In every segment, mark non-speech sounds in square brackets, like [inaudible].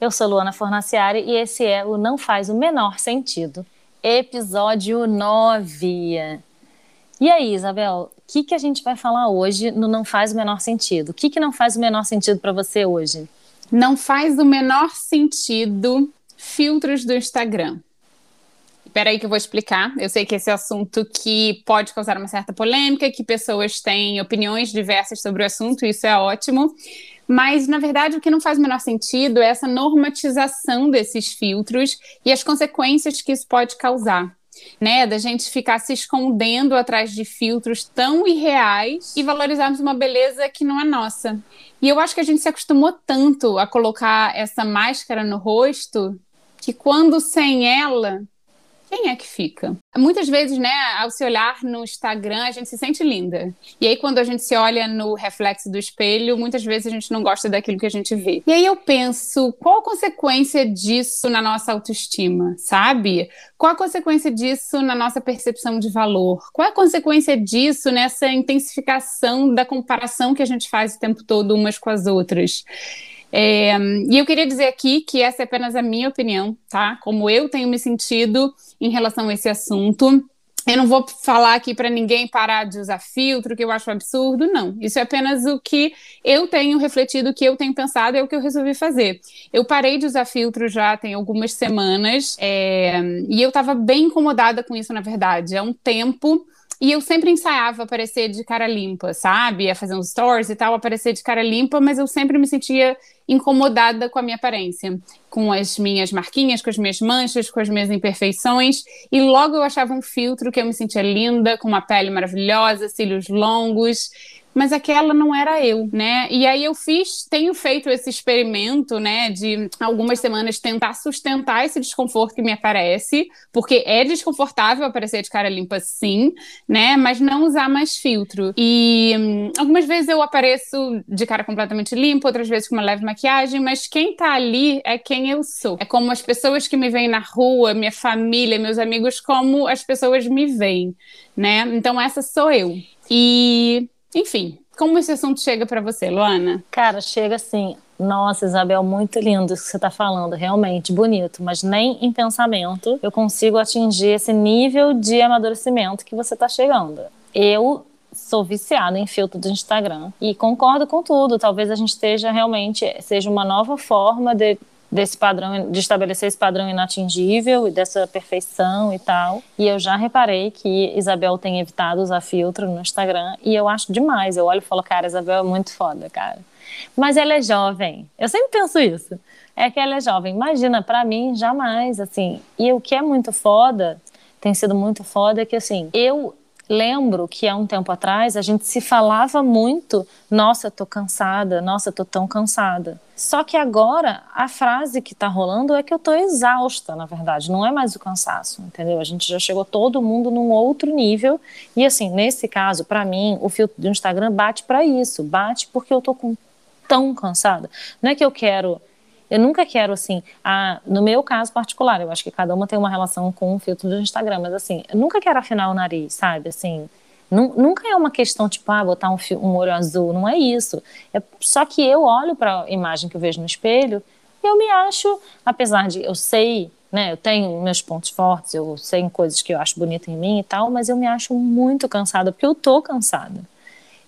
Eu sou Luana Fornaciari e esse é o Não Faz o Menor Sentido, episódio 9. E aí, Isabel, o que, que a gente vai falar hoje no Não Faz o Menor Sentido? O que, que não faz o menor sentido para você hoje? Não faz o menor sentido filtros do Instagram. Espera aí que eu vou explicar. Eu sei que esse é um assunto que pode causar uma certa polêmica, que pessoas têm opiniões diversas sobre o assunto, isso é ótimo. Mas, na verdade, o que não faz o menor sentido é essa normatização desses filtros e as consequências que isso pode causar. Né, da gente ficar se escondendo atrás de filtros tão irreais e valorizarmos uma beleza que não é nossa. E eu acho que a gente se acostumou tanto a colocar essa máscara no rosto que quando sem ela quem é que fica? Muitas vezes, né, ao se olhar no Instagram, a gente se sente linda. E aí, quando a gente se olha no reflexo do espelho, muitas vezes a gente não gosta daquilo que a gente vê. E aí eu penso, qual a consequência disso na nossa autoestima, sabe? Qual a consequência disso na nossa percepção de valor? Qual a consequência disso nessa intensificação da comparação que a gente faz o tempo todo umas com as outras? É, e eu queria dizer aqui que essa é apenas a minha opinião, tá? Como eu tenho me sentido em relação a esse assunto. Eu não vou falar aqui para ninguém parar de usar filtro, que eu acho absurdo, não. Isso é apenas o que eu tenho refletido, o que eu tenho pensado, é o que eu resolvi fazer. Eu parei de usar filtro já tem algumas semanas, é, e eu estava bem incomodada com isso, na verdade. É um tempo e eu sempre ensaiava aparecer de cara limpa, sabe? A fazer uns stories e tal, aparecer de cara limpa, mas eu sempre me sentia incomodada com a minha aparência, com as minhas marquinhas, com as minhas manchas, com as minhas imperfeições. E logo eu achava um filtro que eu me sentia linda, com uma pele maravilhosa, cílios longos mas aquela não era eu, né? E aí eu fiz, tenho feito esse experimento, né, de algumas semanas tentar sustentar esse desconforto que me aparece, porque é desconfortável aparecer de cara limpa sim, né, mas não usar mais filtro. E hum, algumas vezes eu apareço de cara completamente limpa, outras vezes com uma leve maquiagem, mas quem tá ali é quem eu sou. É como as pessoas que me veem na rua, minha família, meus amigos, como as pessoas me veem, né? Então essa sou eu. E enfim, como esse assunto chega para você, Luana? Cara, chega assim. Nossa, Isabel, muito lindo isso que você está falando, realmente bonito, mas nem em pensamento eu consigo atingir esse nível de amadurecimento que você está chegando. Eu sou viciada em filtro do Instagram e concordo com tudo. Talvez a gente esteja realmente seja uma nova forma de desse padrão, de estabelecer esse padrão inatingível e dessa perfeição e tal. E eu já reparei que Isabel tem evitado usar filtro no Instagram e eu acho demais. Eu olho e falo, cara, Isabel é muito foda, cara. Mas ela é jovem. Eu sempre penso isso. É que ela é jovem. Imagina, para mim, jamais, assim. E o que é muito foda, tem sido muito foda, é que, assim, eu lembro que há um tempo atrás a gente se falava muito: nossa, tô cansada, nossa, tô tão cansada. Só que agora a frase que tá rolando é que eu tô exausta, na verdade, não é mais o cansaço, entendeu? A gente já chegou todo mundo num outro nível. E assim, nesse caso, para mim, o filtro do Instagram bate para isso, bate porque eu tô com tão cansada. Não é que eu quero eu nunca quero, assim, a, no meu caso particular, eu acho que cada uma tem uma relação com o filtro do Instagram, mas assim, eu nunca quero afinar o nariz, sabe? Assim, nunca é uma questão tipo, ah, botar um, um olho azul, não é isso. É, só que eu olho para a imagem que eu vejo no espelho e eu me acho, apesar de eu sei, né, eu tenho meus pontos fortes, eu sei coisas que eu acho bonita em mim e tal, mas eu me acho muito cansada, porque eu tô cansada.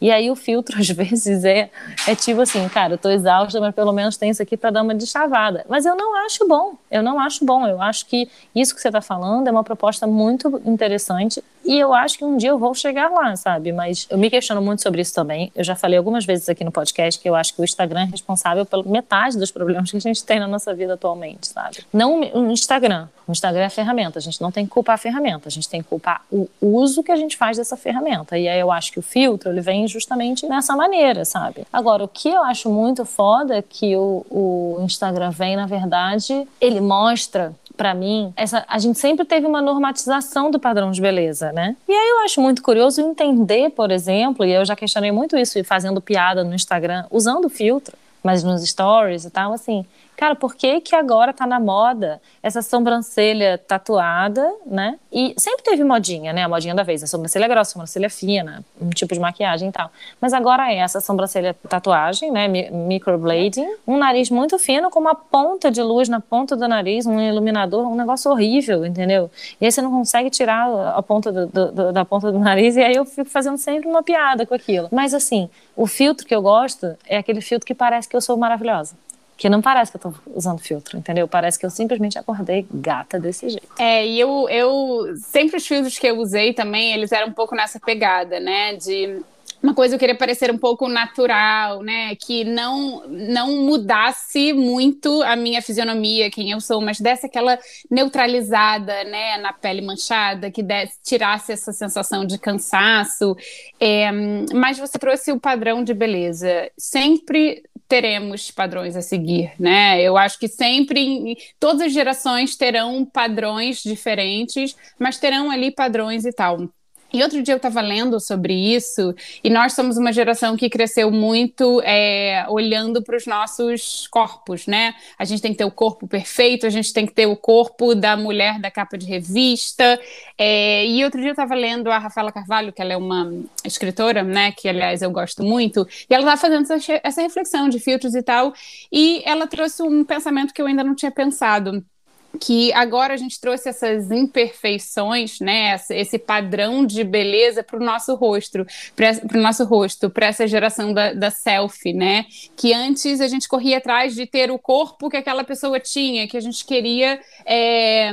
E aí o filtro, [laughs] às vezes, é, é tipo assim, cara, eu tô exausta, mas pelo menos tem isso aqui para dar uma deschavada. Mas eu não acho bom, eu não acho bom. Eu acho que isso que você tá falando é uma proposta muito interessante e eu acho que um dia eu vou chegar lá, sabe? Mas eu me questiono muito sobre isso também. Eu já falei algumas vezes aqui no podcast que eu acho que o Instagram é responsável pela metade dos problemas que a gente tem na nossa vida atualmente, sabe? Não o Instagram. O Instagram é a ferramenta. A gente não tem que culpar a ferramenta. A gente tem que culpar o uso que a gente faz dessa ferramenta. E aí eu acho que o filtro, ele vem justamente nessa maneira, sabe? Agora, o que eu acho muito foda é que o, o Instagram vem, na verdade, ele mostra para mim, essa, a gente sempre teve uma normatização do padrão de beleza, né? E aí eu acho muito curioso entender, por exemplo, e eu já questionei muito isso fazendo piada no Instagram, usando filtro, mas nos stories e tal, assim, cara, por que que agora tá na moda essa sobrancelha tatuada, né? E sempre teve modinha, né? A modinha da vez, a sobrancelha grossa, a sobrancelha fina, um tipo de maquiagem e tal. Mas agora é essa sobrancelha tatuagem, né? Microblading, um nariz muito fino com uma ponta de luz na ponta do nariz, um iluminador, um negócio horrível, entendeu? E aí você não consegue tirar a ponta do, do, da ponta do nariz e aí eu fico fazendo sempre uma piada com aquilo. Mas assim, o filtro que eu gosto é aquele filtro que parece que eu sou maravilhosa que não parece que eu tô usando filtro, entendeu? Parece que eu simplesmente acordei gata desse jeito. É, e eu, eu sempre os filtros que eu usei também, eles eram um pouco nessa pegada, né? De uma coisa eu queria parecer um pouco natural, né? Que não não mudasse muito a minha fisionomia, quem eu sou, mas desse aquela neutralizada, né, na pele manchada, que desse, tirasse essa sensação de cansaço. É, mas você trouxe o padrão de beleza. Sempre teremos padrões a seguir, né? Eu acho que sempre, todas as gerações terão padrões diferentes, mas terão ali padrões e tal. E outro dia eu estava lendo sobre isso, e nós somos uma geração que cresceu muito é, olhando para os nossos corpos, né? A gente tem que ter o corpo perfeito, a gente tem que ter o corpo da mulher da capa de revista. É, e outro dia eu estava lendo a Rafaela Carvalho, que ela é uma escritora, né? Que aliás eu gosto muito, e ela estava fazendo essa, essa reflexão de filtros e tal, e ela trouxe um pensamento que eu ainda não tinha pensado que agora a gente trouxe essas imperfeições, né, esse padrão de beleza para o nosso rosto, para o nosso rosto, para essa geração da, da selfie, né, que antes a gente corria atrás de ter o corpo que aquela pessoa tinha, que a gente queria é,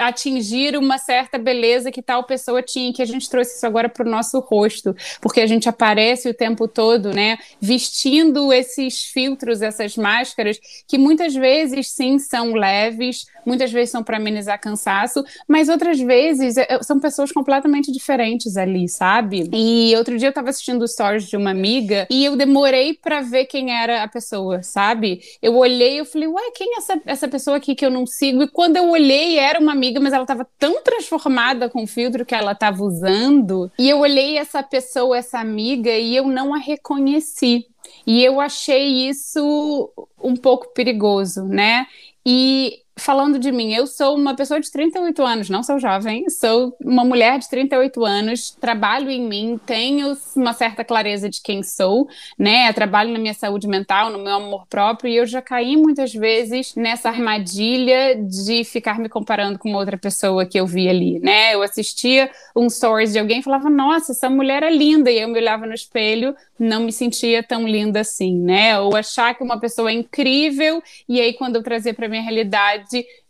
atingir uma certa beleza que tal pessoa tinha, que a gente trouxe isso agora para o nosso rosto, porque a gente aparece o tempo todo, né, vestindo esses filtros, essas máscaras, que muitas vezes sim são leves, muitas vezes são para amenizar cansaço, mas outras vezes é, são pessoas completamente diferentes ali, sabe? E outro dia eu estava assistindo stories de uma amiga e eu demorei para ver quem era a pessoa, sabe? Eu olhei e falei, ué, quem é essa, essa pessoa aqui que eu não sigo? E quando eu olhei, era uma amiga, mas ela estava tão transformada com o filtro que ela estava usando. E eu olhei essa pessoa, essa amiga, e eu não a reconheci. E eu achei isso um pouco perigoso, né? E falando de mim, eu sou uma pessoa de 38 anos, não sou jovem, sou uma mulher de 38 anos, trabalho em mim, tenho uma certa clareza de quem sou, né? trabalho na minha saúde mental, no meu amor próprio, e eu já caí muitas vezes nessa armadilha de ficar me comparando com outra pessoa que eu vi ali, né? Eu assistia um stories de alguém e falava, nossa, essa mulher é linda, e eu me olhava no espelho, não me sentia tão linda assim, né? Ou achar que uma pessoa é incrível, e aí quando eu trazia para minha realidade,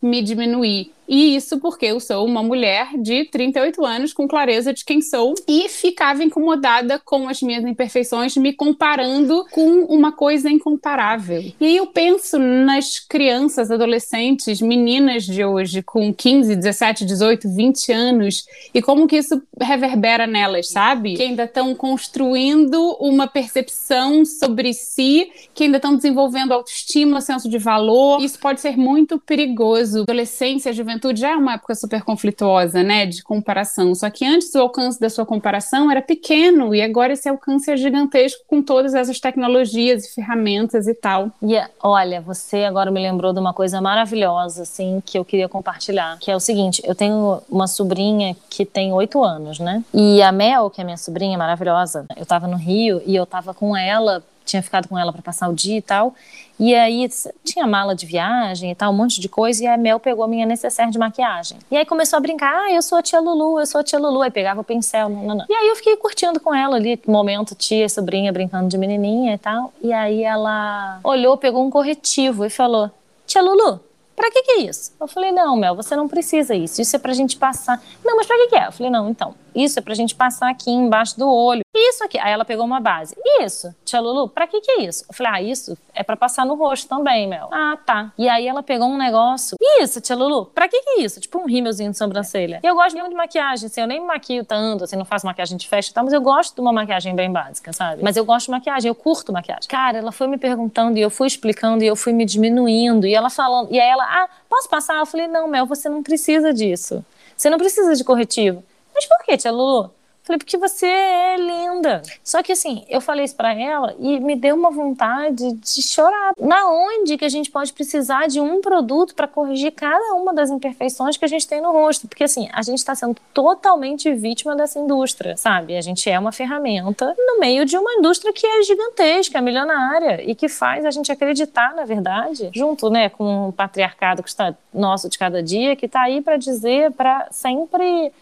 me diminuir. E isso porque eu sou uma mulher de 38 anos com clareza de quem sou e ficava incomodada com as minhas imperfeições, me comparando com uma coisa incomparável. E aí eu penso nas crianças, adolescentes, meninas de hoje com 15, 17, 18, 20 anos e como que isso reverbera nelas, sabe? Que ainda estão construindo uma percepção sobre si, que ainda estão desenvolvendo autoestima, senso de valor. Isso pode ser muito perigoso. Adolescência, juventude juventude já é uma época super conflituosa, né, de comparação. Só que antes o alcance da sua comparação era pequeno e agora esse alcance é gigantesco com todas essas tecnologias e ferramentas e tal. E olha, você agora me lembrou de uma coisa maravilhosa, assim, que eu queria compartilhar, que é o seguinte: eu tenho uma sobrinha que tem oito anos, né? E a Mel, que é minha sobrinha maravilhosa, eu tava no Rio e eu tava com ela tinha ficado com ela para passar o dia e tal. E aí tinha mala de viagem e tal, um monte de coisa, e a Mel pegou a minha necessaire de maquiagem. E aí começou a brincar: ah, eu sou a tia Lulu, eu sou a tia Lulu. Aí pegava o pincel, não, não, não. E aí eu fiquei curtindo com ela ali, momento tia sobrinha brincando de menininha e tal. E aí ela olhou, pegou um corretivo e falou: Tia Lulu, Pra que que é isso? Eu falei, não, Mel, você não precisa isso. Isso é pra gente passar. Não, mas pra que que é? Eu falei, não, então, isso é pra gente passar aqui embaixo do olho. Isso aqui. Aí ela pegou uma base. Isso, tia Lulu, pra que que é isso? Eu falei, ah, isso é pra passar no rosto também, Mel. Ah, tá. E aí ela pegou um negócio. Isso, tia Lulu, pra que que é isso? Tipo um rímelzinho de sobrancelha. E eu gosto muito de maquiagem, assim, eu nem me maquio tanto, assim, não faço maquiagem de festa e tal, mas eu gosto de uma maquiagem bem básica, sabe? Mas eu gosto de maquiagem, eu curto maquiagem. Cara, ela foi me perguntando e eu fui explicando e eu fui me diminuindo. E ela falando, e aí ela, ah, posso passar? Eu falei, não, Mel, você não precisa disso. Você não precisa de corretivo. Mas por que, tia Lulu? Falei, porque você é linda. Só que assim, eu falei isso pra ela e me deu uma vontade de chorar. Na onde que a gente pode precisar de um produto para corrigir cada uma das imperfeições que a gente tem no rosto? Porque assim, a gente está sendo totalmente vítima dessa indústria, sabe? A gente é uma ferramenta no meio de uma indústria que é gigantesca, milionária e que faz a gente acreditar, na verdade, junto, né, com o patriarcado que está nosso de cada dia, que está aí para dizer, para sempre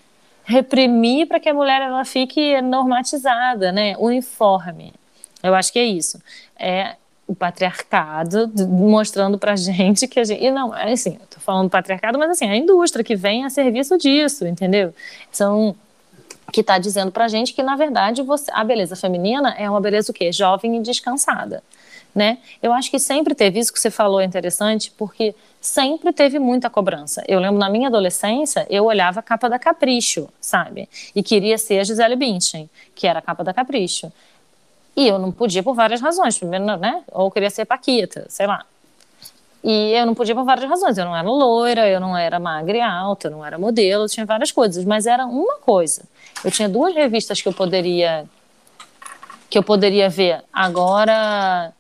reprimir para que a mulher ela fique normatizada, né, uniforme. Eu acho que é isso. É o patriarcado mostrando para gente que a gente e não é assim, eu tô falando patriarcado, mas assim a indústria que vem a serviço disso, entendeu? São que está dizendo para gente que na verdade você, a beleza feminina é uma beleza o quê? Jovem e descansada, né? Eu acho que sempre teve isso que você falou é interessante porque sempre teve muita cobrança. Eu lembro na minha adolescência, eu olhava a capa da Capricho, sabe? E queria ser a Gisele Bündchen, que era a capa da Capricho. E eu não podia por várias razões. Primeiro, né? Ou queria ser Paquita, sei lá. E eu não podia por várias razões. Eu não era loira, eu não era magra e alta, eu não era modelo, tinha várias coisas. Mas era uma coisa. Eu tinha duas revistas que eu poderia que eu poderia ver. Agora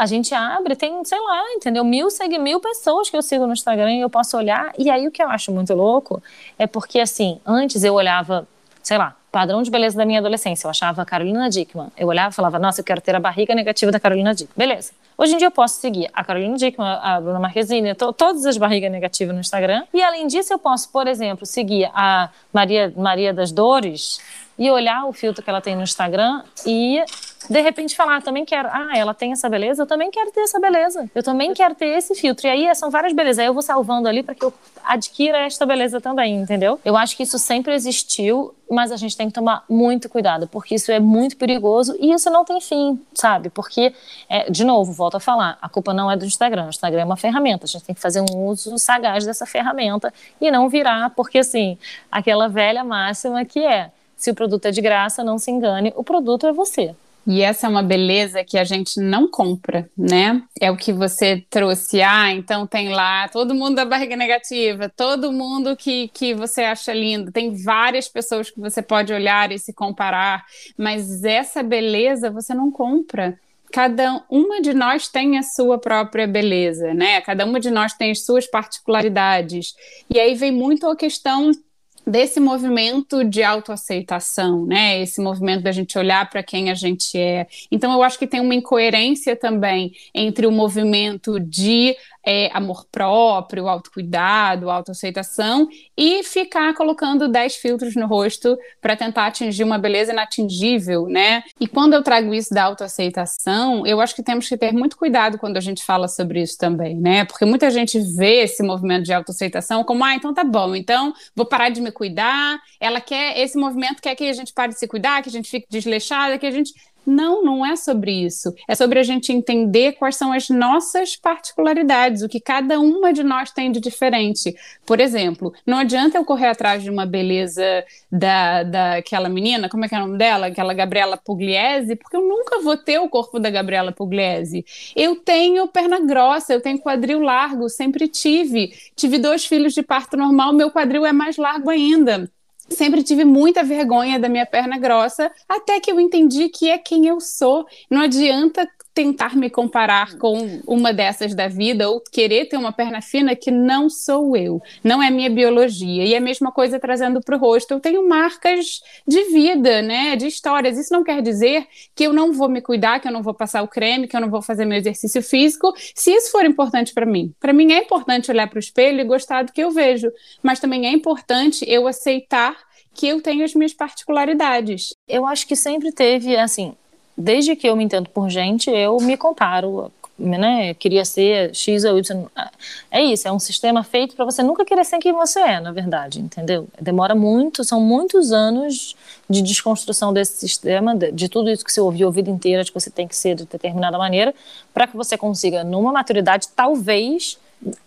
a gente abre, tem, sei lá, entendeu? Mil, segue, mil pessoas que eu sigo no Instagram e eu posso olhar. E aí o que eu acho muito louco é porque, assim, antes eu olhava, sei lá, padrão de beleza da minha adolescência. Eu achava a Carolina Dickman. Eu olhava e falava, nossa, eu quero ter a barriga negativa da Carolina Dickman. Beleza. Hoje em dia eu posso seguir a Carolina Dickman, a Bruna Marquezine, to, todas as barrigas negativas no Instagram. E além disso, eu posso, por exemplo, seguir a Maria, Maria das Dores e olhar o filtro que ela tem no Instagram e de repente falar, ah, também quero, ah, ela tem essa beleza, eu também quero ter essa beleza. Eu também quero ter esse filtro. E aí são várias belezas. Aí eu vou salvando ali para que eu adquira esta beleza também, entendeu? Eu acho que isso sempre existiu, mas a gente tem que tomar muito cuidado, porque isso é muito perigoso e isso não tem fim, sabe? Porque, é, de novo, volto a falar, a culpa não é do Instagram. O Instagram é uma ferramenta, a gente tem que fazer um uso sagaz dessa ferramenta e não virar, porque assim, aquela velha máxima que é se o produto é de graça, não se engane, o produto é você. E essa é uma beleza que a gente não compra, né? É o que você trouxe. Ah, então tem lá todo mundo da barriga negativa, todo mundo que, que você acha lindo. Tem várias pessoas que você pode olhar e se comparar, mas essa beleza você não compra cada uma de nós tem a sua própria beleza, né? Cada uma de nós tem as suas particularidades. E aí vem muito a questão desse movimento de autoaceitação, né? Esse movimento da gente olhar para quem a gente é. Então eu acho que tem uma incoerência também entre o movimento de é, amor próprio, autocuidado, autoaceitação e ficar colocando 10 filtros no rosto para tentar atingir uma beleza inatingível, né? E quando eu trago isso da autoaceitação, eu acho que temos que ter muito cuidado quando a gente fala sobre isso também, né? Porque muita gente vê esse movimento de autoaceitação como, ah, então tá bom, então vou parar de me cuidar. Ela quer, esse movimento quer que a gente pare de se cuidar, que a gente fique desleixada, que a gente não, não é sobre isso. É sobre a gente entender quais são as nossas particularidades, o que cada uma de nós tem de diferente. Por exemplo, não adianta eu correr atrás de uma beleza da, daquela menina, como é que é o nome dela? Aquela Gabriela Pugliese, porque eu nunca vou ter o corpo da Gabriela Pugliese. Eu tenho perna grossa, eu tenho quadril largo, sempre tive. Tive dois filhos de parto normal, meu quadril é mais largo ainda sempre tive muita vergonha da minha perna grossa, até que eu entendi que é quem eu sou. Não adianta tentar me comparar com uma dessas da vida ou querer ter uma perna fina que não sou eu, não é minha biologia. E a mesma coisa trazendo para o rosto. Eu tenho marcas de vida, né, de histórias. Isso não quer dizer que eu não vou me cuidar, que eu não vou passar o creme, que eu não vou fazer meu exercício físico, se isso for importante para mim. Para mim é importante olhar para o espelho e gostar do que eu vejo, mas também é importante eu aceitar que eu tenho as minhas particularidades. Eu acho que sempre teve, assim, desde que eu me entendo por gente, eu me comparo, né? Queria ser X ou Y. É isso, é um sistema feito para você nunca querer ser quem você é, na verdade, entendeu? Demora muito, são muitos anos de desconstrução desse sistema, de, de tudo isso que você ouviu a vida inteira, de que você tem que ser de determinada maneira, para que você consiga, numa maturidade, talvez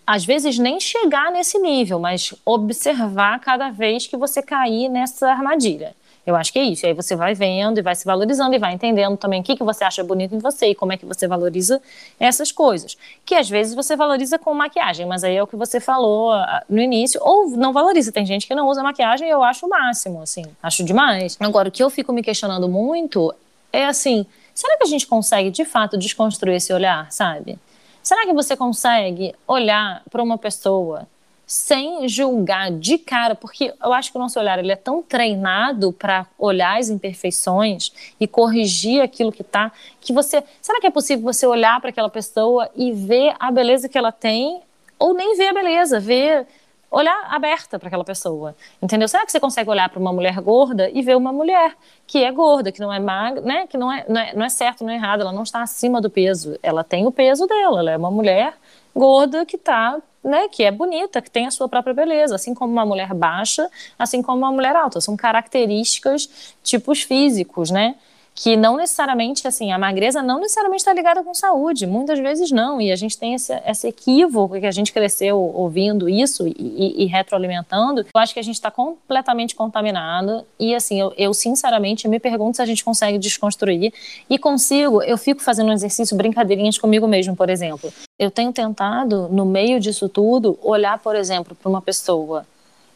às vezes nem chegar nesse nível, mas observar cada vez que você cair nessa armadilha. Eu acho que é isso. E aí você vai vendo e vai se valorizando e vai entendendo também o que, que você acha bonito em você e como é que você valoriza essas coisas. Que às vezes você valoriza com maquiagem, mas aí é o que você falou ah, no início, ou não valoriza. Tem gente que não usa maquiagem e eu acho o máximo, assim, acho demais. Agora, o que eu fico me questionando muito é assim: será que a gente consegue de fato desconstruir esse olhar, sabe? Será que você consegue olhar para uma pessoa sem julgar de cara, porque eu acho que o nosso olhar ele é tão treinado para olhar as imperfeições e corrigir aquilo que está, que você, será que é possível você olhar para aquela pessoa e ver a beleza que ela tem ou nem ver a beleza, ver olhar aberta para aquela pessoa, entendeu? Será que você consegue olhar para uma mulher gorda e ver uma mulher que é gorda, que não é magra, né? Que não é, não é, não é certo, não é errado, ela não está acima do peso, ela tem o peso dela, ela é uma mulher gorda que está né, que é bonita, que tem a sua própria beleza, assim como uma mulher baixa, assim como uma mulher alta, são características, tipos físicos, né? Que não necessariamente, assim, a magreza não necessariamente está ligada com saúde, muitas vezes não, e a gente tem esse, esse equívoco que a gente cresceu ouvindo isso e, e, retroalimentando, eu acho que a gente está completamente contaminado, e assim, eu, eu, sinceramente me pergunto se a gente consegue desconstruir, e consigo, eu fico fazendo um exercício, brincadeirinhas comigo mesmo, por exemplo, eu tenho tentado, no meio disso tudo, olhar, por exemplo, para uma pessoa,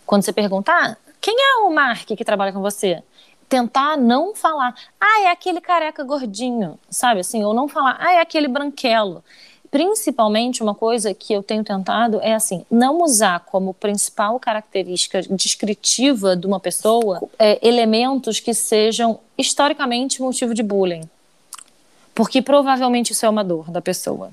quando você pergunta, ah, quem é o Mark que trabalha com você? Tentar não falar, ah, é aquele careca gordinho, sabe assim, ou não falar, ah, é aquele branquelo. Principalmente uma coisa que eu tenho tentado é assim, não usar como principal característica descritiva de uma pessoa é, elementos que sejam historicamente motivo de bullying. Porque provavelmente isso é uma dor da pessoa.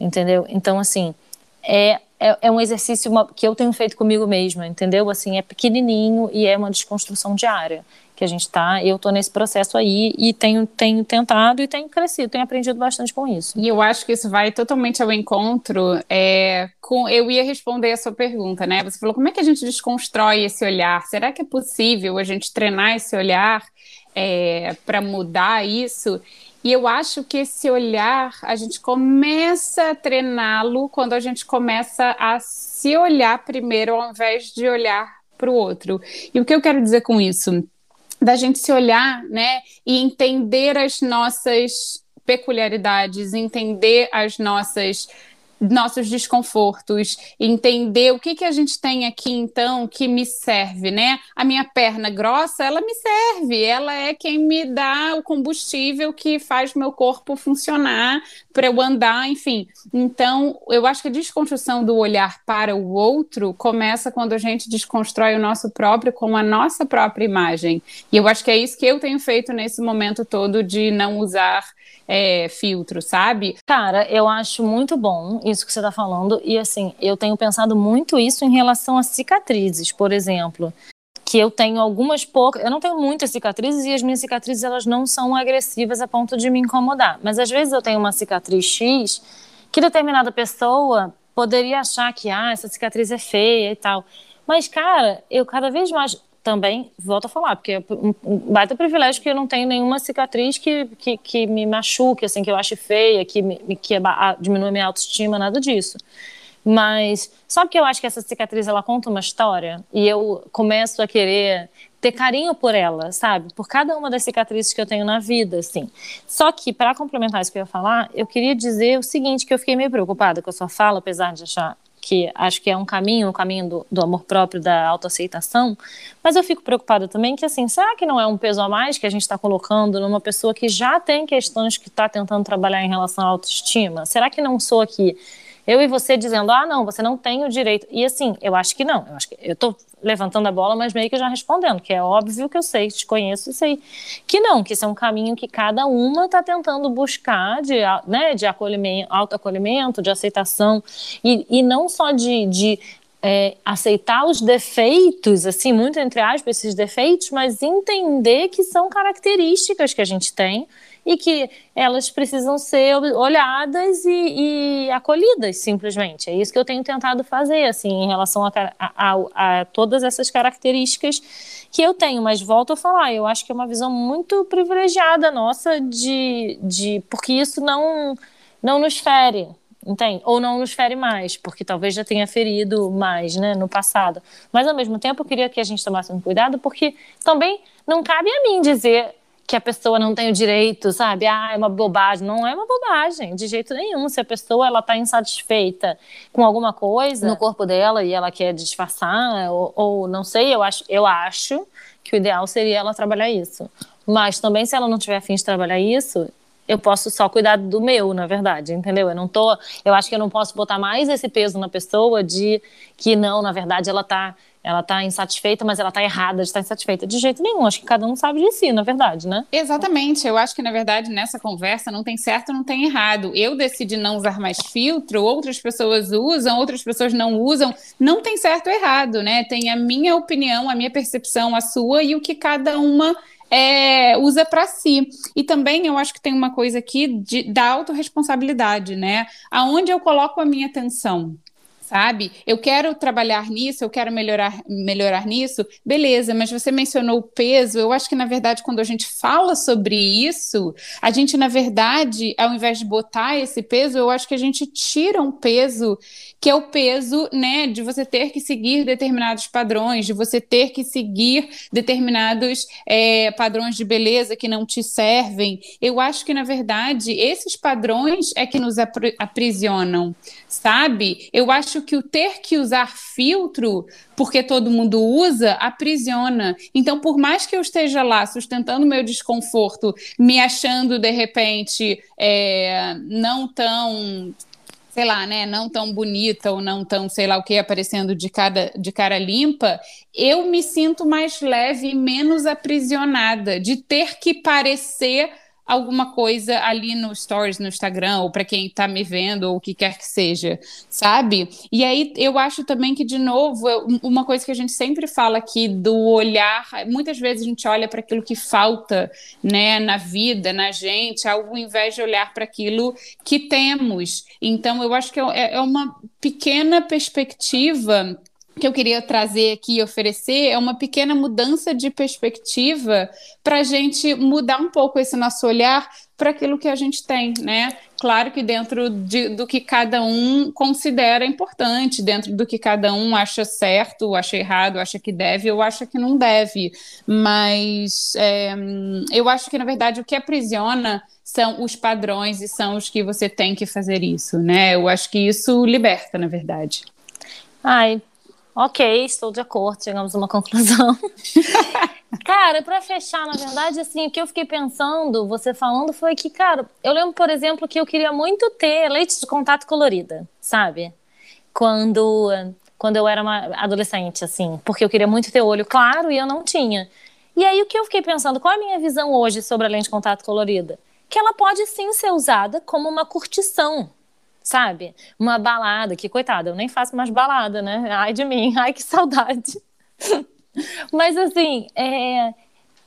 Entendeu? Então, assim, é, é, é um exercício uma, que eu tenho feito comigo mesma, entendeu? Assim, é pequenininho e é uma desconstrução diária que a gente está. Eu estou nesse processo aí e tenho, tenho tentado e tenho crescido, tenho aprendido bastante com isso. E eu acho que isso vai totalmente ao encontro é, com. Eu ia responder a sua pergunta, né? Você falou como é que a gente desconstrói esse olhar? Será que é possível a gente treinar esse olhar é, para mudar isso? E eu acho que esse olhar, a gente começa a treiná-lo quando a gente começa a se olhar primeiro ao invés de olhar para o outro. E o que eu quero dizer com isso? da gente se olhar, né, e entender as nossas peculiaridades, entender as nossas nossos desconfortos, entender o que, que a gente tem aqui então que me serve, né? A minha perna grossa, ela me serve, ela é quem me dá o combustível que faz meu corpo funcionar para eu andar, enfim. Então, eu acho que a desconstrução do olhar para o outro começa quando a gente desconstrói o nosso próprio com a nossa própria imagem. E eu acho que é isso que eu tenho feito nesse momento todo de não usar é, filtro, sabe? Cara, eu acho muito bom isso que você está falando. E assim, eu tenho pensado muito isso em relação a cicatrizes, por exemplo. Que eu tenho algumas poucas. Eu não tenho muitas cicatrizes e as minhas cicatrizes elas não são agressivas a ponto de me incomodar. Mas às vezes eu tenho uma cicatriz X que determinada pessoa poderia achar que ah, essa cicatriz é feia e tal. Mas, cara, eu cada vez mais também, volto a falar, porque é um, baita privilégio que eu não tenho nenhuma cicatriz que, que, que me machuque, assim, que eu ache feia, que, me, que diminua minha autoestima, nada disso. Mas sabe que eu acho que essa cicatriz ela conta uma história e eu começo a querer ter carinho por ela, sabe? Por cada uma das cicatrizes que eu tenho na vida, assim. Só que para complementar isso que eu ia falar, eu queria dizer o seguinte que eu fiquei meio preocupada com a sua fala, apesar de achar que acho que é um caminho, o caminho do, do amor próprio, da autoaceitação, mas eu fico preocupada também que, assim, será que não é um peso a mais que a gente está colocando numa pessoa que já tem questões que está tentando trabalhar em relação à autoestima? Será que não sou aqui eu e você dizendo, ah, não, você não tem o direito. E assim, eu acho que não. Eu acho que eu tô levantando a bola, mas meio que já respondendo, que é óbvio que eu sei, te conheço e sei que não, que isso é um caminho que cada uma está tentando buscar de, né, de acolhimento, autoacolhimento, de aceitação, e, e não só de, de é, aceitar os defeitos, assim, muito entre aspas, esses defeitos, mas entender que são características que a gente tem e que elas precisam ser olhadas e, e, acolhidas, simplesmente. É isso que eu tenho tentado fazer, assim, em relação a, a, a, todas essas características que eu tenho. Mas volto a falar, eu acho que é uma visão muito privilegiada nossa de, de porque isso não, não nos fere. Entende? Ou não nos fere mais, porque talvez já tenha ferido mais, né, no passado. Mas ao mesmo tempo, eu queria que a gente tomasse um cuidado, porque também não cabe a mim dizer que a pessoa não tem o direito, sabe? Ah, é uma bobagem. Não é uma bobagem, de jeito nenhum. Se a pessoa ela está insatisfeita com alguma coisa no corpo dela e ela quer disfarçar, ou, ou, não sei, eu acho, eu acho que o ideal seria ela trabalhar isso. Mas também, se ela não tiver afim de trabalhar isso, eu posso só cuidar do meu, na verdade, entendeu? Eu não tô, eu acho que eu não posso botar mais esse peso na pessoa de que não, na verdade, ela está ela tá insatisfeita, mas ela tá errada de estar insatisfeita. De jeito nenhum, acho que cada um sabe de si, na verdade, né? Exatamente, eu acho que, na verdade, nessa conversa não tem certo, não tem errado. Eu decidi não usar mais filtro, outras pessoas usam, outras pessoas não usam. Não tem certo ou errado, né? Tem a minha opinião, a minha percepção, a sua e o que cada uma é, usa para si. E também eu acho que tem uma coisa aqui de, da autorresponsabilidade, né? Aonde eu coloco a minha atenção? Sabe? Eu quero trabalhar nisso, eu quero melhorar, melhorar nisso, beleza, mas você mencionou o peso, eu acho que, na verdade, quando a gente fala sobre isso, a gente, na verdade, ao invés de botar esse peso, eu acho que a gente tira um peso que é o peso, né, de você ter que seguir determinados padrões, de você ter que seguir determinados é, padrões de beleza que não te servem. Eu acho que, na verdade, esses padrões é que nos aprisionam, sabe? Eu acho que o ter que usar filtro, porque todo mundo usa, aprisiona. Então, por mais que eu esteja lá sustentando meu desconforto, me achando de repente é, não tão sei lá, né, não tão bonita ou não tão, sei lá o que, aparecendo de cara, de cara limpa, eu me sinto mais leve e menos aprisionada de ter que parecer alguma coisa ali no stories no Instagram ou para quem está me vendo ou o que quer que seja, sabe? E aí eu acho também que de novo, uma coisa que a gente sempre fala aqui do olhar, muitas vezes a gente olha para aquilo que falta, né, na vida, na gente, ao invés de olhar para aquilo que temos. Então eu acho que é, é uma pequena perspectiva que eu queria trazer aqui e oferecer é uma pequena mudança de perspectiva para a gente mudar um pouco esse nosso olhar para aquilo que a gente tem, né? Claro que dentro de, do que cada um considera importante, dentro do que cada um acha certo, acha errado, acha que deve ou acha que não deve. Mas é, eu acho que, na verdade, o que aprisiona são os padrões e são os que você tem que fazer isso, né? Eu acho que isso liberta, na verdade. Ai, Ok, estou de acordo, chegamos a uma conclusão. [laughs] cara, para fechar, na verdade, assim, o que eu fiquei pensando, você falando, foi que, cara, eu lembro, por exemplo, que eu queria muito ter leite de contato colorida, sabe? Quando, quando eu era uma adolescente, assim, porque eu queria muito ter olho claro e eu não tinha. E aí, o que eu fiquei pensando, qual é a minha visão hoje sobre a lente de contato colorida? Que ela pode sim ser usada como uma curtição, sabe? Uma balada, que coitada, eu nem faço mais balada, né? Ai de mim, [laughs] ai que saudade. Mas assim, é,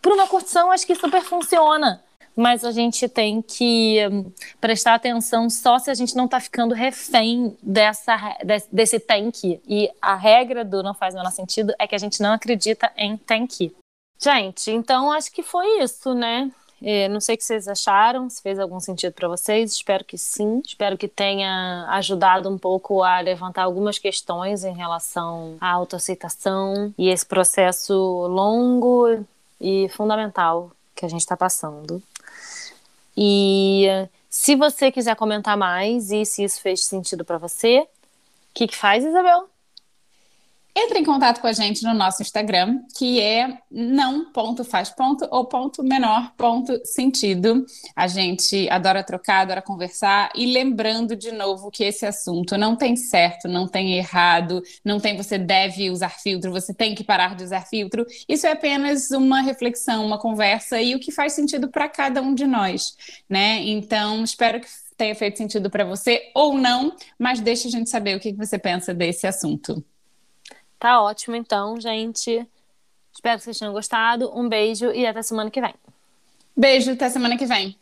para uma curtição acho que super funciona. Mas a gente tem que hum, prestar atenção só se a gente não está ficando refém dessa, desse tanque. E a regra do não faz o menor sentido é que a gente não acredita em tanque. Gente, então acho que foi isso, né? É, não sei o que vocês acharam, se fez algum sentido para vocês, espero que sim. Espero que tenha ajudado um pouco a levantar algumas questões em relação à autoaceitação e esse processo longo e fundamental que a gente está passando. E se você quiser comentar mais e se isso fez sentido para você, que, que faz, Isabel? Entre em contato com a gente no nosso Instagram, que é não ponto faz ponto ou ponto menor ponto sentido. A gente adora trocar, adora conversar e lembrando de novo que esse assunto não tem certo, não tem errado, não tem você deve usar filtro, você tem que parar de usar filtro. Isso é apenas uma reflexão, uma conversa e o que faz sentido para cada um de nós, né? Então, espero que tenha feito sentido para você ou não, mas deixe a gente saber o que você pensa desse assunto. Tá ótimo, então, gente. Espero que vocês tenham gostado. Um beijo e até semana que vem. Beijo, até semana que vem.